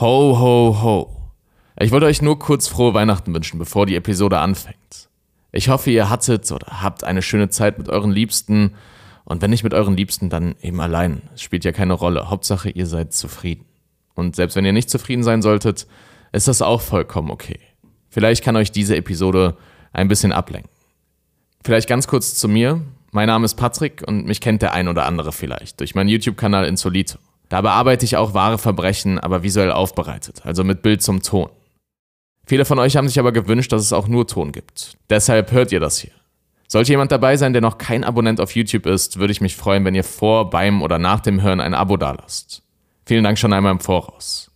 Ho, ho, ho. Ich wollte euch nur kurz frohe Weihnachten wünschen, bevor die Episode anfängt. Ich hoffe, ihr hattet oder habt eine schöne Zeit mit euren Liebsten und wenn nicht mit euren Liebsten, dann eben allein. Es spielt ja keine Rolle. Hauptsache, ihr seid zufrieden. Und selbst wenn ihr nicht zufrieden sein solltet, ist das auch vollkommen okay. Vielleicht kann euch diese Episode ein bisschen ablenken. Vielleicht ganz kurz zu mir. Mein Name ist Patrick und mich kennt der ein oder andere vielleicht durch meinen YouTube-Kanal Insolito. Da bearbeite ich auch wahre Verbrechen, aber visuell aufbereitet, also mit Bild zum Ton. Viele von euch haben sich aber gewünscht, dass es auch nur Ton gibt. Deshalb hört ihr das hier. Sollte jemand dabei sein, der noch kein Abonnent auf YouTube ist, würde ich mich freuen, wenn ihr vor, beim oder nach dem Hören ein Abo dalasst. Vielen Dank schon einmal im Voraus.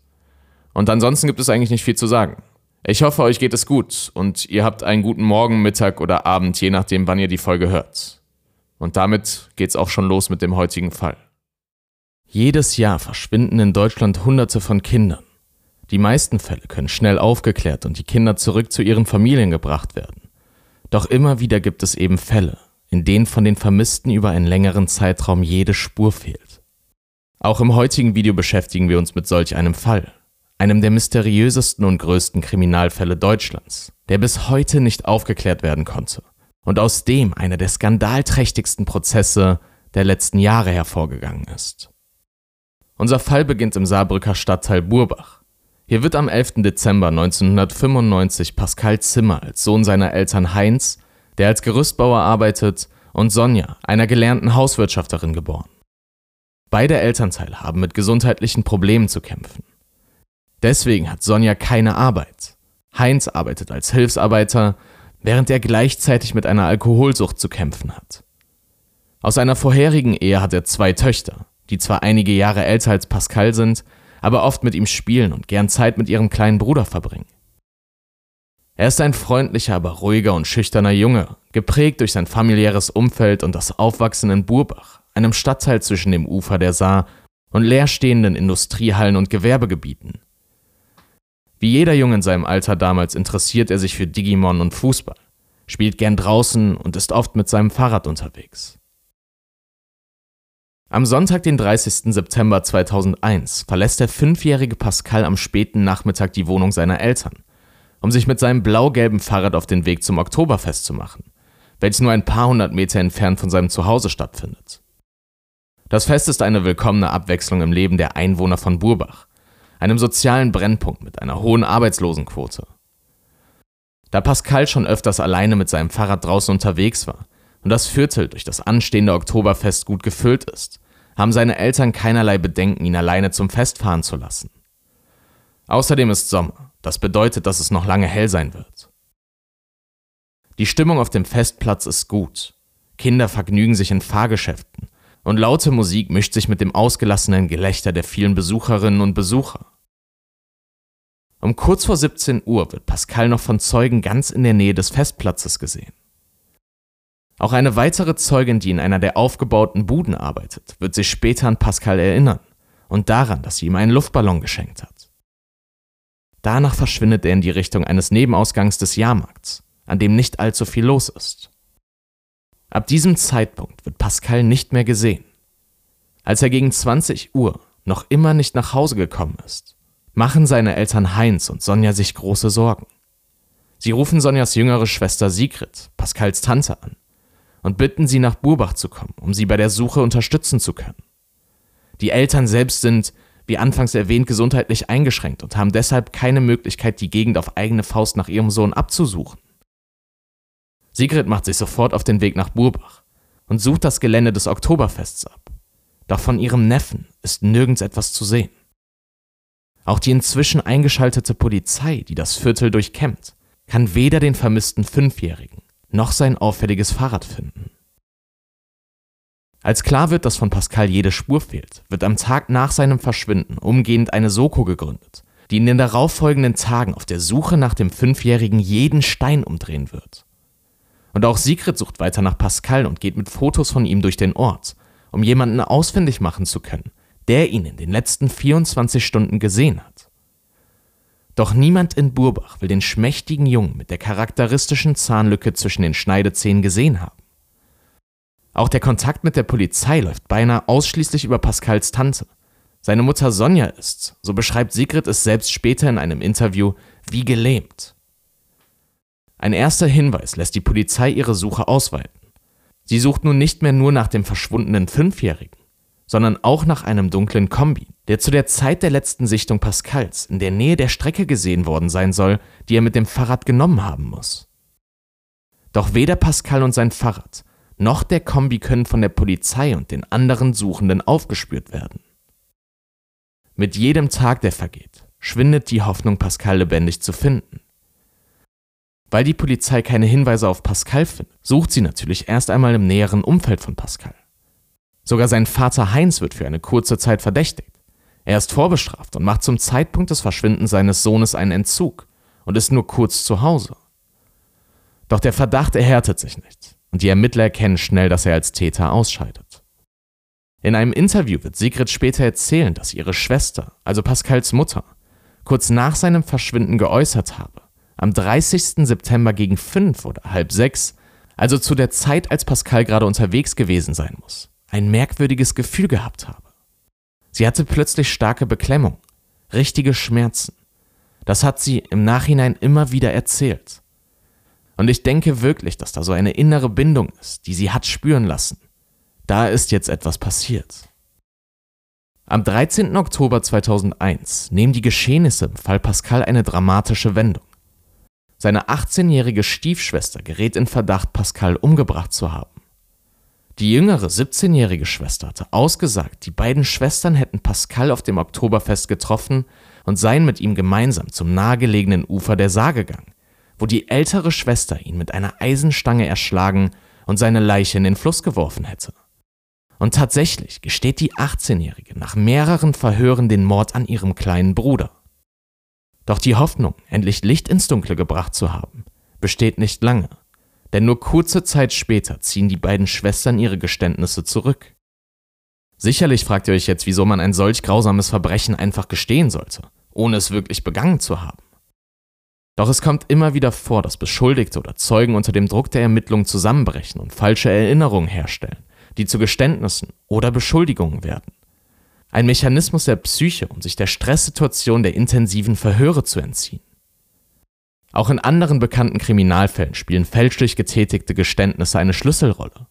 Und ansonsten gibt es eigentlich nicht viel zu sagen. Ich hoffe, euch geht es gut und ihr habt einen guten Morgen, Mittag oder Abend, je nachdem, wann ihr die Folge hört. Und damit geht's auch schon los mit dem heutigen Fall. Jedes Jahr verschwinden in Deutschland Hunderte von Kindern. Die meisten Fälle können schnell aufgeklärt und die Kinder zurück zu ihren Familien gebracht werden. Doch immer wieder gibt es eben Fälle, in denen von den Vermissten über einen längeren Zeitraum jede Spur fehlt. Auch im heutigen Video beschäftigen wir uns mit solch einem Fall, einem der mysteriösesten und größten Kriminalfälle Deutschlands, der bis heute nicht aufgeklärt werden konnte und aus dem einer der skandalträchtigsten Prozesse der letzten Jahre hervorgegangen ist. Unser Fall beginnt im Saarbrücker Stadtteil Burbach. Hier wird am 11. Dezember 1995 Pascal Zimmer als Sohn seiner Eltern Heinz, der als Gerüstbauer arbeitet, und Sonja, einer gelernten Hauswirtschafterin, geboren. Beide Elternteile haben mit gesundheitlichen Problemen zu kämpfen. Deswegen hat Sonja keine Arbeit. Heinz arbeitet als Hilfsarbeiter, während er gleichzeitig mit einer Alkoholsucht zu kämpfen hat. Aus einer vorherigen Ehe hat er zwei Töchter, die zwar einige Jahre älter als Pascal sind, aber oft mit ihm spielen und gern Zeit mit ihrem kleinen Bruder verbringen. Er ist ein freundlicher, aber ruhiger und schüchterner Junge, geprägt durch sein familiäres Umfeld und das Aufwachsen in Burbach, einem Stadtteil zwischen dem Ufer der Saar und leerstehenden Industriehallen und Gewerbegebieten. Wie jeder Junge in seinem Alter damals interessiert er sich für Digimon und Fußball, spielt gern draußen und ist oft mit seinem Fahrrad unterwegs. Am Sonntag, den 30. September 2001, verlässt der fünfjährige Pascal am späten Nachmittag die Wohnung seiner Eltern, um sich mit seinem blau-gelben Fahrrad auf den Weg zum Oktoberfest zu machen, welches nur ein paar hundert Meter entfernt von seinem Zuhause stattfindet. Das Fest ist eine willkommene Abwechslung im Leben der Einwohner von Burbach, einem sozialen Brennpunkt mit einer hohen Arbeitslosenquote. Da Pascal schon öfters alleine mit seinem Fahrrad draußen unterwegs war und das Viertel durch das anstehende Oktoberfest gut gefüllt ist, haben seine Eltern keinerlei Bedenken, ihn alleine zum Fest fahren zu lassen. Außerdem ist Sommer, das bedeutet, dass es noch lange hell sein wird. Die Stimmung auf dem Festplatz ist gut. Kinder vergnügen sich in Fahrgeschäften und laute Musik mischt sich mit dem ausgelassenen Gelächter der vielen Besucherinnen und Besucher. Um kurz vor 17 Uhr wird Pascal noch von Zeugen ganz in der Nähe des Festplatzes gesehen. Auch eine weitere Zeugin, die in einer der aufgebauten Buden arbeitet, wird sich später an Pascal erinnern und daran, dass sie ihm einen Luftballon geschenkt hat. Danach verschwindet er in die Richtung eines Nebenausgangs des Jahrmarkts, an dem nicht allzu viel los ist. Ab diesem Zeitpunkt wird Pascal nicht mehr gesehen. Als er gegen 20 Uhr noch immer nicht nach Hause gekommen ist, machen seine Eltern Heinz und Sonja sich große Sorgen. Sie rufen Sonjas jüngere Schwester Sigrid, Pascals Tante, an und bitten sie nach Burbach zu kommen, um sie bei der Suche unterstützen zu können. Die Eltern selbst sind, wie anfangs erwähnt, gesundheitlich eingeschränkt und haben deshalb keine Möglichkeit, die Gegend auf eigene Faust nach ihrem Sohn abzusuchen. Sigrid macht sich sofort auf den Weg nach Burbach und sucht das Gelände des Oktoberfests ab. Doch von ihrem Neffen ist nirgends etwas zu sehen. Auch die inzwischen eingeschaltete Polizei, die das Viertel durchkämmt, kann weder den vermissten Fünfjährigen noch sein auffälliges Fahrrad finden. Als klar wird, dass von Pascal jede Spur fehlt, wird am Tag nach seinem Verschwinden umgehend eine Soko gegründet, die in den darauffolgenden Tagen auf der Suche nach dem Fünfjährigen jeden Stein umdrehen wird. Und auch Sigrid sucht weiter nach Pascal und geht mit Fotos von ihm durch den Ort, um jemanden ausfindig machen zu können, der ihn in den letzten 24 Stunden gesehen hat. Doch niemand in Burbach will den schmächtigen Jungen mit der charakteristischen Zahnlücke zwischen den Schneidezähnen gesehen haben. Auch der Kontakt mit der Polizei läuft beinahe ausschließlich über Pascals Tante. Seine Mutter Sonja ist, so beschreibt Sigrid es selbst später in einem Interview, wie gelähmt. Ein erster Hinweis lässt die Polizei ihre Suche ausweiten. Sie sucht nun nicht mehr nur nach dem verschwundenen Fünfjährigen, sondern auch nach einem dunklen Kombi, der zu der Zeit der letzten Sichtung Pascals in der Nähe der Strecke gesehen worden sein soll, die er mit dem Fahrrad genommen haben muss. Doch weder Pascal und sein Fahrrad noch der Kombi können von der Polizei und den anderen Suchenden aufgespürt werden. Mit jedem Tag, der vergeht, schwindet die Hoffnung, Pascal lebendig zu finden. Weil die Polizei keine Hinweise auf Pascal findet, sucht sie natürlich erst einmal im näheren Umfeld von Pascal. Sogar sein Vater Heinz wird für eine kurze Zeit verdächtigt. Er ist vorbestraft und macht zum Zeitpunkt des Verschwindens seines Sohnes einen Entzug und ist nur kurz zu Hause. Doch der Verdacht erhärtet sich nicht und die Ermittler erkennen schnell, dass er als Täter ausscheidet. In einem Interview wird Sigrid später erzählen, dass ihre Schwester, also Pascals Mutter, kurz nach seinem Verschwinden geäußert habe, am 30. September gegen fünf oder halb sechs, also zu der Zeit, als Pascal gerade unterwegs gewesen sein muss, ein merkwürdiges Gefühl gehabt habe. Sie hatte plötzlich starke Beklemmung, richtige Schmerzen. Das hat sie im Nachhinein immer wieder erzählt. Und ich denke wirklich, dass da so eine innere Bindung ist, die sie hat spüren lassen. Da ist jetzt etwas passiert. Am 13. Oktober 2001 nehmen die Geschehnisse im Fall Pascal eine dramatische Wendung. Seine 18-jährige Stiefschwester gerät in Verdacht, Pascal umgebracht zu haben. Die jüngere 17-jährige Schwester hatte ausgesagt, die beiden Schwestern hätten Pascal auf dem Oktoberfest getroffen und seien mit ihm gemeinsam zum nahegelegenen Ufer der Saar gegangen, wo die ältere Schwester ihn mit einer Eisenstange erschlagen und seine Leiche in den Fluss geworfen hätte. Und tatsächlich gesteht die 18-Jährige nach mehreren Verhören den Mord an ihrem kleinen Bruder. Doch die Hoffnung, endlich Licht ins Dunkle gebracht zu haben, besteht nicht lange, denn nur kurze Zeit später ziehen die beiden Schwestern ihre Geständnisse zurück. Sicherlich fragt ihr euch jetzt, wieso man ein solch grausames Verbrechen einfach gestehen sollte, ohne es wirklich begangen zu haben. Doch es kommt immer wieder vor, dass Beschuldigte oder Zeugen unter dem Druck der Ermittlungen zusammenbrechen und falsche Erinnerungen herstellen, die zu Geständnissen oder Beschuldigungen werden. Ein Mechanismus der Psyche, um sich der Stresssituation der intensiven Verhöre zu entziehen. Auch in anderen bekannten Kriminalfällen spielen fälschlich getätigte Geständnisse eine Schlüsselrolle.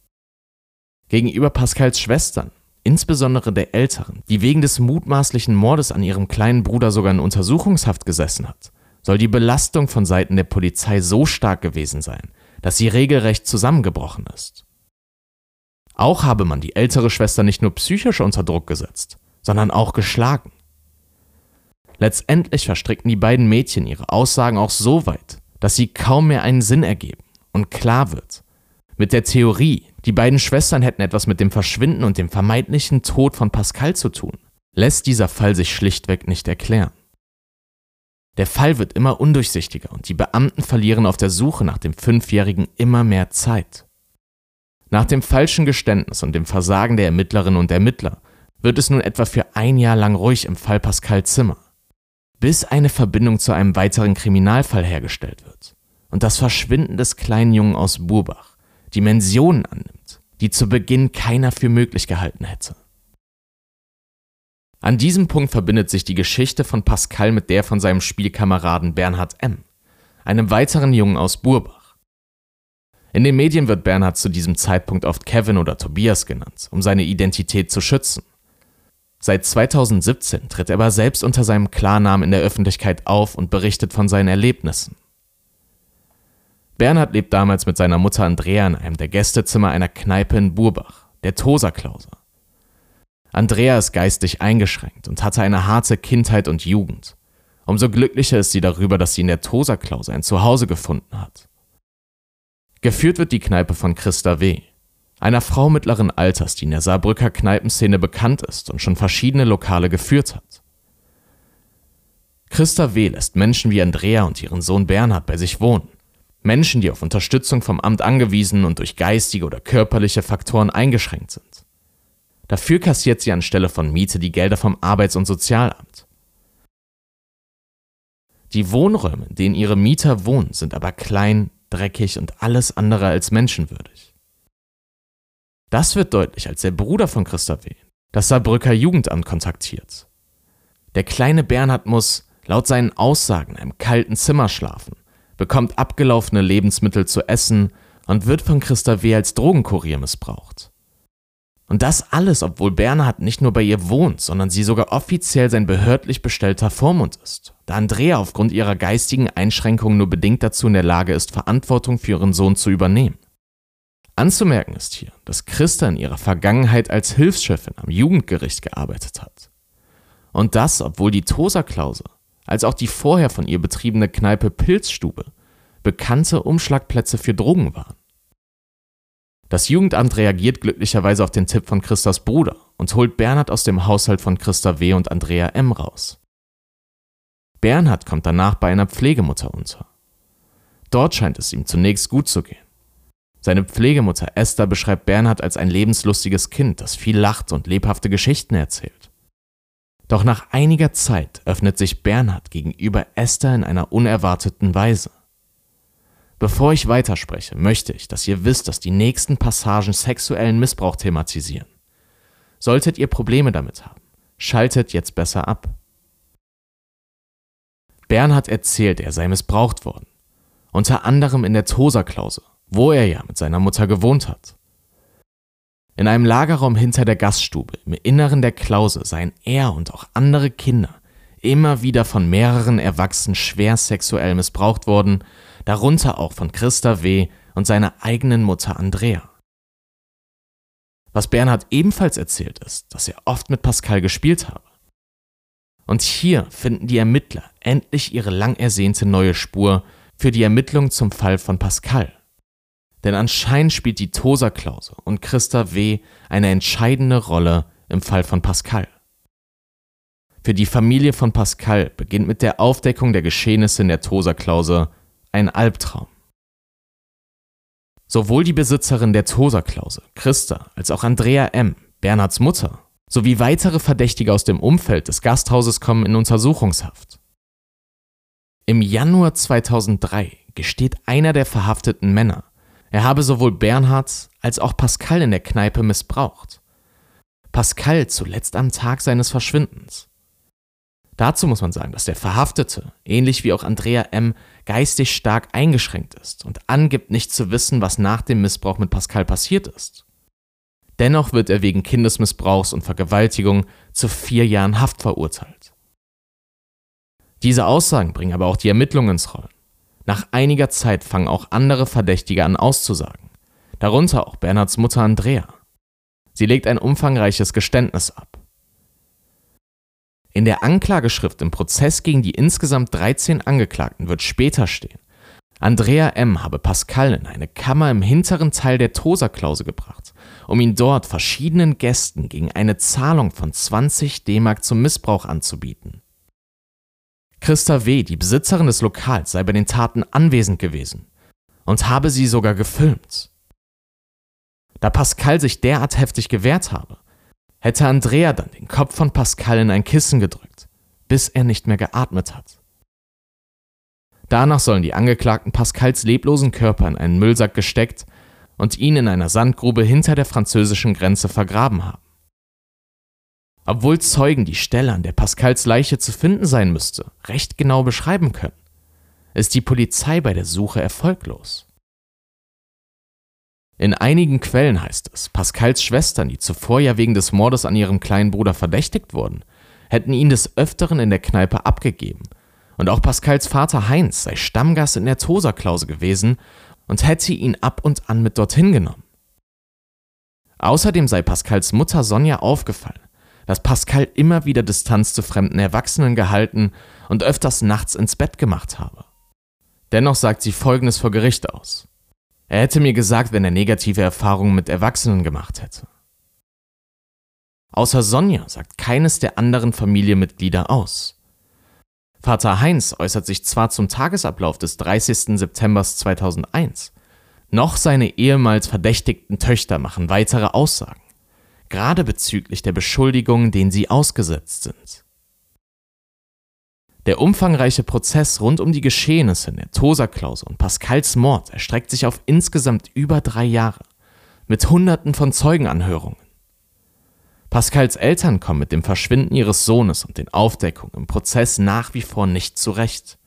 Gegenüber Pascals Schwestern, insbesondere der älteren, die wegen des mutmaßlichen Mordes an ihrem kleinen Bruder sogar in Untersuchungshaft gesessen hat, soll die Belastung von Seiten der Polizei so stark gewesen sein, dass sie regelrecht zusammengebrochen ist. Auch habe man die ältere Schwester nicht nur psychisch unter Druck gesetzt, sondern auch geschlagen. Letztendlich verstrickten die beiden Mädchen ihre Aussagen auch so weit, dass sie kaum mehr einen Sinn ergeben und klar wird. Mit der Theorie, die beiden Schwestern hätten etwas mit dem Verschwinden und dem vermeintlichen Tod von Pascal zu tun, lässt dieser Fall sich schlichtweg nicht erklären. Der Fall wird immer undurchsichtiger und die Beamten verlieren auf der Suche nach dem Fünfjährigen immer mehr Zeit. Nach dem falschen Geständnis und dem Versagen der Ermittlerinnen und Ermittler wird es nun etwa für ein Jahr lang ruhig im Fall Pascal Zimmer, bis eine Verbindung zu einem weiteren Kriminalfall hergestellt wird und das Verschwinden des kleinen Jungen aus Burbach Dimensionen annimmt, die zu Beginn keiner für möglich gehalten hätte. An diesem Punkt verbindet sich die Geschichte von Pascal mit der von seinem Spielkameraden Bernhard M., einem weiteren Jungen aus Burbach. In den Medien wird Bernhard zu diesem Zeitpunkt oft Kevin oder Tobias genannt, um seine Identität zu schützen. Seit 2017 tritt er aber selbst unter seinem Klarnamen in der Öffentlichkeit auf und berichtet von seinen Erlebnissen. Bernhard lebt damals mit seiner Mutter Andrea in einem der Gästezimmer einer Kneipe in Burbach, der Tosa Klause. Andrea ist geistig eingeschränkt und hatte eine harte Kindheit und Jugend. Umso glücklicher ist sie darüber, dass sie in der Tosa Klause ein Zuhause gefunden hat. Geführt wird die Kneipe von Christa W., einer Frau mittleren Alters, die in der Saarbrücker Kneipenszene bekannt ist und schon verschiedene Lokale geführt hat. Christa W. lässt Menschen wie Andrea und ihren Sohn Bernhard bei sich wohnen. Menschen, die auf Unterstützung vom Amt angewiesen und durch geistige oder körperliche Faktoren eingeschränkt sind. Dafür kassiert sie anstelle von Miete die Gelder vom Arbeits- und Sozialamt. Die Wohnräume, in denen ihre Mieter wohnen, sind aber klein, dreckig und alles andere als menschenwürdig. Das wird deutlich, als der Bruder von Christa W., das Saarbrücker Jugendamt kontaktiert. Der kleine Bernhard muss, laut seinen Aussagen, einem kalten Zimmer schlafen, bekommt abgelaufene Lebensmittel zu essen und wird von Christa W. als Drogenkurier missbraucht. Und das alles, obwohl Bernhard nicht nur bei ihr wohnt, sondern sie sogar offiziell sein behördlich bestellter Vormund ist, da Andrea aufgrund ihrer geistigen Einschränkungen nur bedingt dazu in der Lage ist, Verantwortung für ihren Sohn zu übernehmen. Anzumerken ist hier, dass Christa in ihrer Vergangenheit als Hilfschefin am Jugendgericht gearbeitet hat. Und das, obwohl die Tosa-Klause, als auch die vorher von ihr betriebene Kneipe Pilzstube, bekannte Umschlagplätze für Drogen waren. Das Jugendamt reagiert glücklicherweise auf den Tipp von Christas Bruder und holt Bernhard aus dem Haushalt von Christa W. und Andrea M. raus. Bernhard kommt danach bei einer Pflegemutter unter. Dort scheint es ihm zunächst gut zu gehen. Seine Pflegemutter Esther beschreibt Bernhard als ein lebenslustiges Kind, das viel lacht und lebhafte Geschichten erzählt. Doch nach einiger Zeit öffnet sich Bernhard gegenüber Esther in einer unerwarteten Weise. Bevor ich weiterspreche, möchte ich, dass ihr wisst, dass die nächsten Passagen sexuellen Missbrauch thematisieren. Solltet ihr Probleme damit haben, schaltet jetzt besser ab. Bernhard erzählt, er sei missbraucht worden, unter anderem in der Tosa-Klause wo er ja mit seiner Mutter gewohnt hat. In einem Lagerraum hinter der Gaststube im Inneren der Klause seien er und auch andere Kinder immer wieder von mehreren Erwachsenen schwer sexuell missbraucht worden, darunter auch von Christa W. und seiner eigenen Mutter Andrea. Was Bernhard ebenfalls erzählt ist, dass er oft mit Pascal gespielt habe. Und hier finden die Ermittler endlich ihre lang ersehnte neue Spur für die Ermittlung zum Fall von Pascal. Denn anscheinend spielt die Tosa-Klausel und Christa W. eine entscheidende Rolle im Fall von Pascal. Für die Familie von Pascal beginnt mit der Aufdeckung der Geschehnisse in der Tosa-Klausel ein Albtraum. Sowohl die Besitzerin der Tosa-Klausel, Christa, als auch Andrea M., Bernhards Mutter, sowie weitere Verdächtige aus dem Umfeld des Gasthauses kommen in Untersuchungshaft. Im Januar 2003 gesteht einer der verhafteten Männer, er habe sowohl Bernhard als auch Pascal in der Kneipe missbraucht. Pascal zuletzt am Tag seines Verschwindens. Dazu muss man sagen, dass der Verhaftete, ähnlich wie auch Andrea M., geistig stark eingeschränkt ist und angibt nicht zu wissen, was nach dem Missbrauch mit Pascal passiert ist. Dennoch wird er wegen Kindesmissbrauchs und Vergewaltigung zu vier Jahren Haft verurteilt. Diese Aussagen bringen aber auch die Ermittlungen ins Rollen. Nach einiger Zeit fangen auch andere Verdächtige an auszusagen, darunter auch Bernhards Mutter Andrea. Sie legt ein umfangreiches Geständnis ab. In der Anklageschrift im Prozess gegen die insgesamt 13 Angeklagten wird später stehen, Andrea M. habe Pascal in eine Kammer im hinteren Teil der Tosa-Klause gebracht, um ihn dort verschiedenen Gästen gegen eine Zahlung von 20 D-Mark zum Missbrauch anzubieten. Christa W., die Besitzerin des Lokals, sei bei den Taten anwesend gewesen und habe sie sogar gefilmt. Da Pascal sich derart heftig gewehrt habe, hätte Andrea dann den Kopf von Pascal in ein Kissen gedrückt, bis er nicht mehr geatmet hat. Danach sollen die Angeklagten Pascals leblosen Körper in einen Müllsack gesteckt und ihn in einer Sandgrube hinter der französischen Grenze vergraben haben. Obwohl Zeugen die Stelle, an der Pascals Leiche zu finden sein müsste, recht genau beschreiben können, ist die Polizei bei der Suche erfolglos. In einigen Quellen heißt es, Pascals Schwestern, die zuvor ja wegen des Mordes an ihrem kleinen Bruder verdächtigt wurden, hätten ihn des Öfteren in der Kneipe abgegeben. Und auch Pascals Vater Heinz sei Stammgast in der Tosa-Klause gewesen und hätte ihn ab und an mit dorthin genommen. Außerdem sei Pascals Mutter Sonja aufgefallen, dass Pascal immer wieder Distanz zu fremden Erwachsenen gehalten und öfters nachts ins Bett gemacht habe. Dennoch sagt sie Folgendes vor Gericht aus. Er hätte mir gesagt, wenn er negative Erfahrungen mit Erwachsenen gemacht hätte. Außer Sonja sagt keines der anderen Familienmitglieder aus. Vater Heinz äußert sich zwar zum Tagesablauf des 30. September 2001, noch seine ehemals verdächtigten Töchter machen weitere Aussagen gerade bezüglich der Beschuldigungen, denen sie ausgesetzt sind. Der umfangreiche Prozess rund um die Geschehnisse in der Tosa-Klausel und Pascals Mord erstreckt sich auf insgesamt über drei Jahre, mit Hunderten von Zeugenanhörungen. Pascals Eltern kommen mit dem Verschwinden ihres Sohnes und den Aufdeckungen im Prozess nach wie vor nicht zurecht.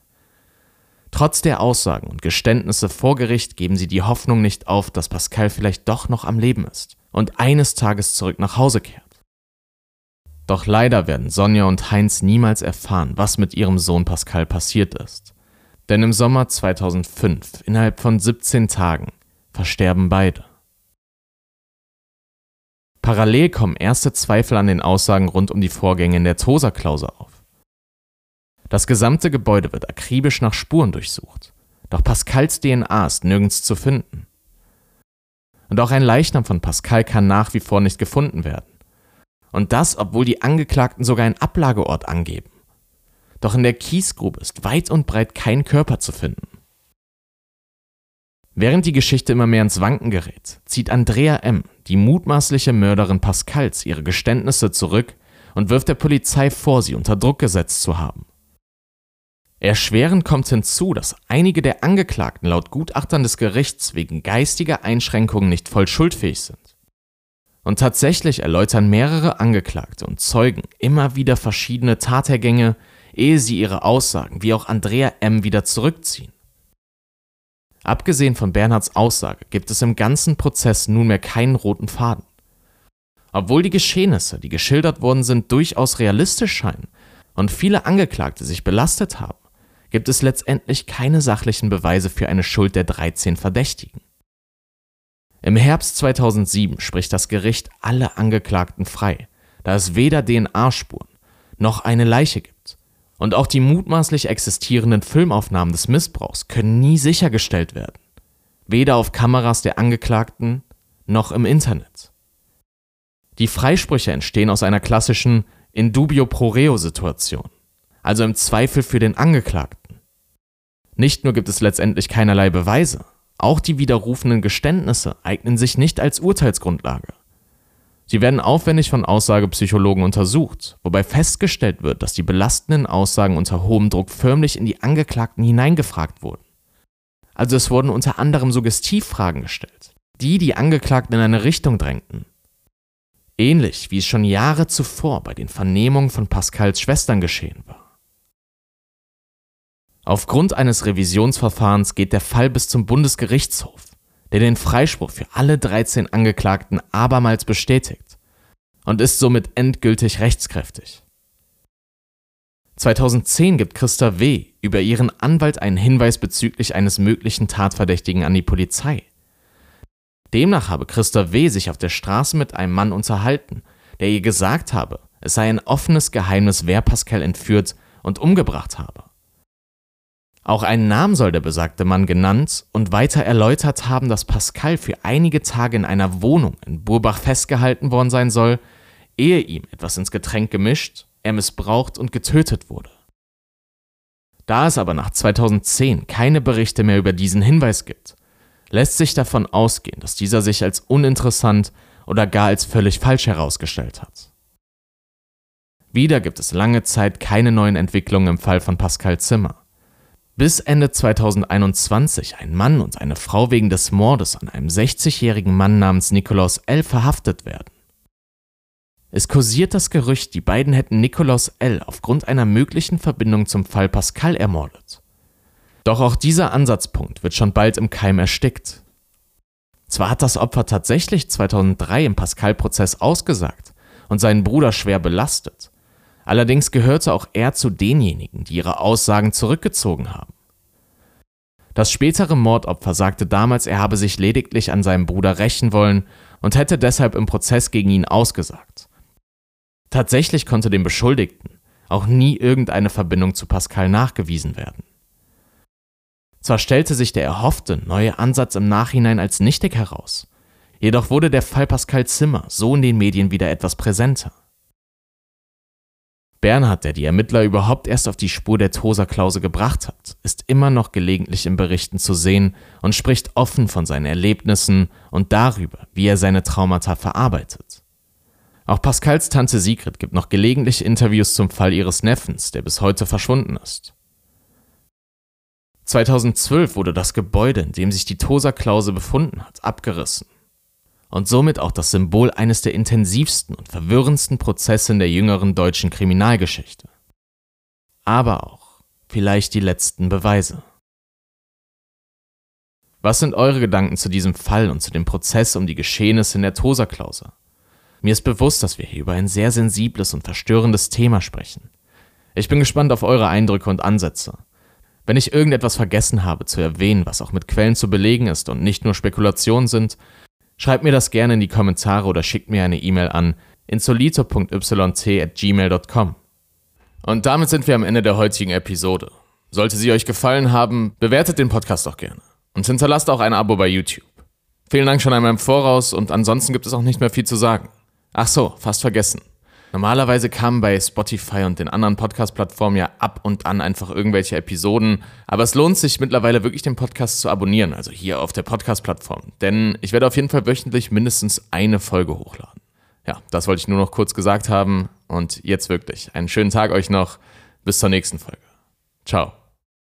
Trotz der Aussagen und Geständnisse vor Gericht geben sie die Hoffnung nicht auf, dass Pascal vielleicht doch noch am Leben ist und eines Tages zurück nach Hause kehrt. Doch leider werden Sonja und Heinz niemals erfahren, was mit ihrem Sohn Pascal passiert ist. Denn im Sommer 2005, innerhalb von 17 Tagen, versterben beide. Parallel kommen erste Zweifel an den Aussagen rund um die Vorgänge in der Tosa-Klause auf. Das gesamte Gebäude wird akribisch nach Spuren durchsucht, doch Pascals DNA ist nirgends zu finden. Und auch ein Leichnam von Pascal kann nach wie vor nicht gefunden werden. Und das, obwohl die Angeklagten sogar einen Ablageort angeben. Doch in der Kiesgrube ist weit und breit kein Körper zu finden. Während die Geschichte immer mehr ins Wanken gerät, zieht Andrea M., die mutmaßliche Mörderin Pascals, ihre Geständnisse zurück und wirft der Polizei vor, sie unter Druck gesetzt zu haben. Erschwerend kommt hinzu, dass einige der Angeklagten laut Gutachtern des Gerichts wegen geistiger Einschränkungen nicht voll schuldfähig sind. Und tatsächlich erläutern mehrere Angeklagte und Zeugen immer wieder verschiedene Tathergänge, ehe sie ihre Aussagen wie auch Andrea M. wieder zurückziehen. Abgesehen von Bernhards Aussage gibt es im ganzen Prozess nunmehr keinen roten Faden. Obwohl die Geschehnisse, die geschildert worden sind, durchaus realistisch scheinen und viele Angeklagte sich belastet haben, gibt es letztendlich keine sachlichen Beweise für eine Schuld der 13 Verdächtigen. Im Herbst 2007 spricht das Gericht alle Angeklagten frei, da es weder DNA-Spuren noch eine Leiche gibt. Und auch die mutmaßlich existierenden Filmaufnahmen des Missbrauchs können nie sichergestellt werden. Weder auf Kameras der Angeklagten noch im Internet. Die Freisprüche entstehen aus einer klassischen in dubio pro reo Situation, also im Zweifel für den Angeklagten. Nicht nur gibt es letztendlich keinerlei Beweise, auch die widerrufenen Geständnisse eignen sich nicht als Urteilsgrundlage. Sie werden aufwendig von Aussagepsychologen untersucht, wobei festgestellt wird, dass die belastenden Aussagen unter hohem Druck förmlich in die Angeklagten hineingefragt wurden. Also es wurden unter anderem Suggestivfragen gestellt, die die Angeklagten in eine Richtung drängten. Ähnlich wie es schon Jahre zuvor bei den Vernehmungen von Pascals Schwestern geschehen war. Aufgrund eines Revisionsverfahrens geht der Fall bis zum Bundesgerichtshof der den Freispruch für alle 13 Angeklagten abermals bestätigt und ist somit endgültig rechtskräftig. 2010 gibt Christa W. über ihren Anwalt einen Hinweis bezüglich eines möglichen Tatverdächtigen an die Polizei. Demnach habe Christa W. sich auf der Straße mit einem Mann unterhalten, der ihr gesagt habe, es sei ein offenes Geheimnis, wer Pascal entführt und umgebracht habe. Auch einen Namen soll der besagte Mann genannt und weiter erläutert haben, dass Pascal für einige Tage in einer Wohnung in Burbach festgehalten worden sein soll, ehe ihm etwas ins Getränk gemischt, er missbraucht und getötet wurde. Da es aber nach 2010 keine Berichte mehr über diesen Hinweis gibt, lässt sich davon ausgehen, dass dieser sich als uninteressant oder gar als völlig falsch herausgestellt hat. Wieder gibt es lange Zeit keine neuen Entwicklungen im Fall von Pascal Zimmer bis Ende 2021 ein Mann und eine Frau wegen des Mordes an einem 60-jährigen Mann namens Nikolaus L. verhaftet werden. Es kursiert das Gerücht, die beiden hätten Nikolaus L. aufgrund einer möglichen Verbindung zum Fall Pascal ermordet. Doch auch dieser Ansatzpunkt wird schon bald im Keim erstickt. Zwar hat das Opfer tatsächlich 2003 im Pascal-Prozess ausgesagt und seinen Bruder schwer belastet, Allerdings gehörte auch er zu denjenigen, die ihre Aussagen zurückgezogen haben. Das spätere Mordopfer sagte damals, er habe sich lediglich an seinem Bruder rächen wollen und hätte deshalb im Prozess gegen ihn ausgesagt. Tatsächlich konnte dem Beschuldigten auch nie irgendeine Verbindung zu Pascal nachgewiesen werden. Zwar stellte sich der erhoffte neue Ansatz im Nachhinein als nichtig heraus, jedoch wurde der Fall Pascal Zimmer so in den Medien wieder etwas präsenter. Bernhard, der die Ermittler überhaupt erst auf die Spur der Tosa-Klause gebracht hat, ist immer noch gelegentlich in Berichten zu sehen und spricht offen von seinen Erlebnissen und darüber, wie er seine Traumata verarbeitet. Auch Pascals Tante Sigrid gibt noch gelegentlich Interviews zum Fall ihres Neffens, der bis heute verschwunden ist. 2012 wurde das Gebäude, in dem sich die Tosa-Klause befunden hat, abgerissen. Und somit auch das Symbol eines der intensivsten und verwirrendsten Prozesse in der jüngeren deutschen Kriminalgeschichte. Aber auch vielleicht die letzten Beweise. Was sind eure Gedanken zu diesem Fall und zu dem Prozess um die Geschehnisse in der Tosa-Klause? Mir ist bewusst, dass wir hier über ein sehr sensibles und verstörendes Thema sprechen. Ich bin gespannt auf eure Eindrücke und Ansätze. Wenn ich irgendetwas vergessen habe zu erwähnen, was auch mit Quellen zu belegen ist und nicht nur Spekulationen sind, schreibt mir das gerne in die Kommentare oder schickt mir eine E-Mail an insolito.yt@gmail.com. Und damit sind wir am Ende der heutigen Episode. Sollte sie euch gefallen haben, bewertet den Podcast doch gerne und hinterlasst auch ein Abo bei YouTube. Vielen Dank schon einmal im Voraus und ansonsten gibt es auch nicht mehr viel zu sagen. Ach so, fast vergessen. Normalerweise kamen bei Spotify und den anderen Podcast-Plattformen ja ab und an einfach irgendwelche Episoden, aber es lohnt sich mittlerweile wirklich den Podcast zu abonnieren, also hier auf der Podcast-Plattform, denn ich werde auf jeden Fall wöchentlich mindestens eine Folge hochladen. Ja, das wollte ich nur noch kurz gesagt haben und jetzt wirklich einen schönen Tag euch noch. Bis zur nächsten Folge. Ciao.